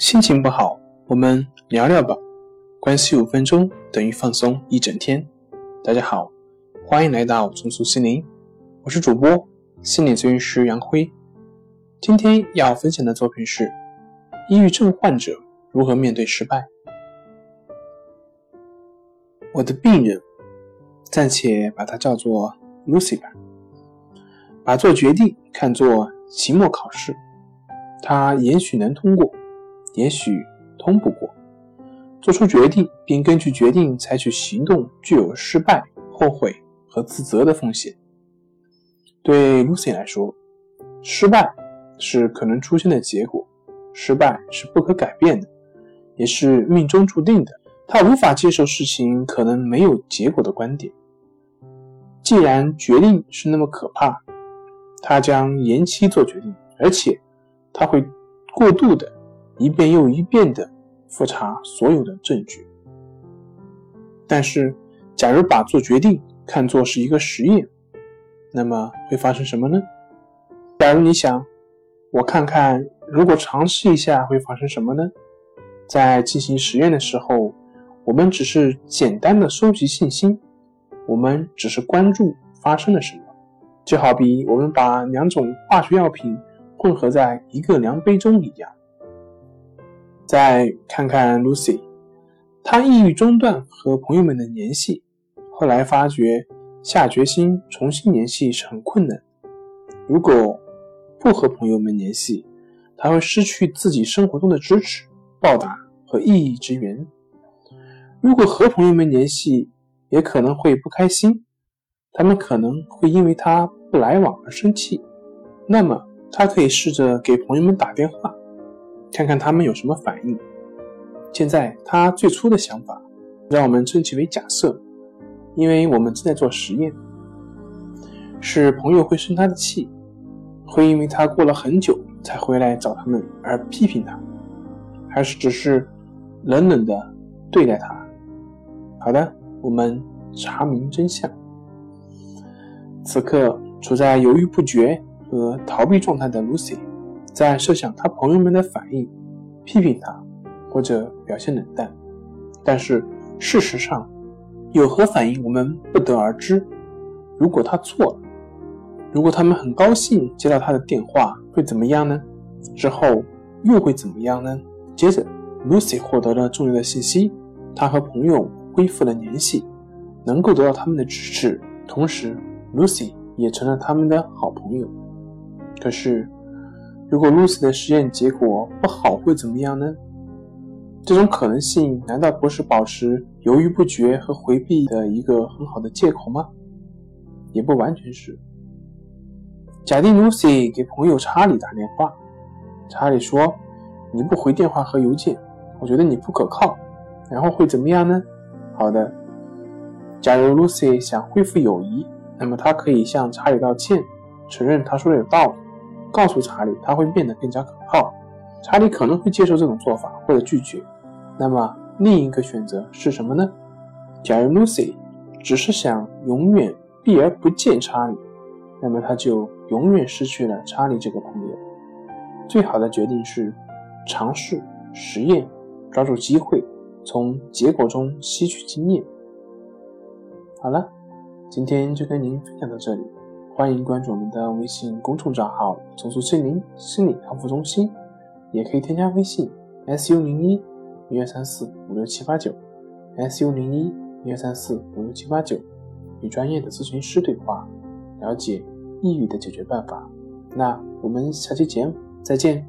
心情不好，我们聊聊吧。关系五分钟等于放松一整天。大家好，欢迎来到重塑心灵，我是主播心理咨询师杨辉。今天要分享的作品是：抑郁症患者如何面对失败。我的病人，暂且把它叫做 Lucy 吧。把做决定看作期末考试，他也许能通过。也许通不过，做出决定并根据决定采取行动，具有失败、后悔和自责的风险。对 Lucy 来说，失败是可能出现的结果，失败是不可改变的，也是命中注定的。他无法接受事情可能没有结果的观点。既然决定是那么可怕，他将延期做决定，而且他会过度的。一遍又一遍地复查所有的证据，但是，假如把做决定看作是一个实验，那么会发生什么呢？假如你想，我看看如果尝试一下会发生什么呢？在进行实验的时候，我们只是简单的收集信息，我们只是关注发生了什么，就好比我们把两种化学药品混合在一个量杯中一样。再看看 Lucy，她抑郁中断和朋友们的联系，后来发觉下决心重新联系是很困难。如果不和朋友们联系，他会失去自己生活中的支持、报答和意义之源；如果和朋友们联系，也可能会不开心，他们可能会因为他不来往而生气。那么，他可以试着给朋友们打电话。看看他们有什么反应。现在他最初的想法，让我们称其为假设，因为我们正在做实验。是朋友会生他的气，会因为他过了很久才回来找他们而批评他，还是只是冷冷的对待他？好的，我们查明真相。此刻处在犹豫不决和逃避状态的 Lucy。在设想他朋友们的反应，批评他，或者表现冷淡，但是事实上有何反应我们不得而知。如果他错了，如果他们很高兴接到他的电话，会怎么样呢？之后又会怎么样呢？接着，Lucy 获得了重要的信息，他和朋友恢复了联系，能够得到他们的支持，同时 Lucy 也成了他们的好朋友。可是。如果 Lucy 的实验结果不好，会怎么样呢？这种可能性难道不是保持犹豫不决和回避的一个很好的借口吗？也不完全是。假定 Lucy 给朋友查理打电话，查理说：“你不回电话和邮件，我觉得你不可靠。”然后会怎么样呢？好的，假如 Lucy 想恢复友谊，那么他可以向查理道歉，承认他说的有道理。告诉查理，他会变得更加可靠。查理可能会接受这种做法，或者拒绝。那么另一个选择是什么呢？假如 Lucy 只是想永远避而不见查理，那么他就永远失去了查理这个朋友。最好的决定是尝试实验，抓住机会，从结果中吸取经验。好了，今天就跟您分享到这里。欢迎关注我们的微信公众账号“重塑心灵心理康复中心”，也可以添加微信 “su 零一一二三四五六七八九 ”，“su 零一一二三四五六七八九”，与专业的咨询师对话，了解抑郁的解决办法。那我们下期节目再见。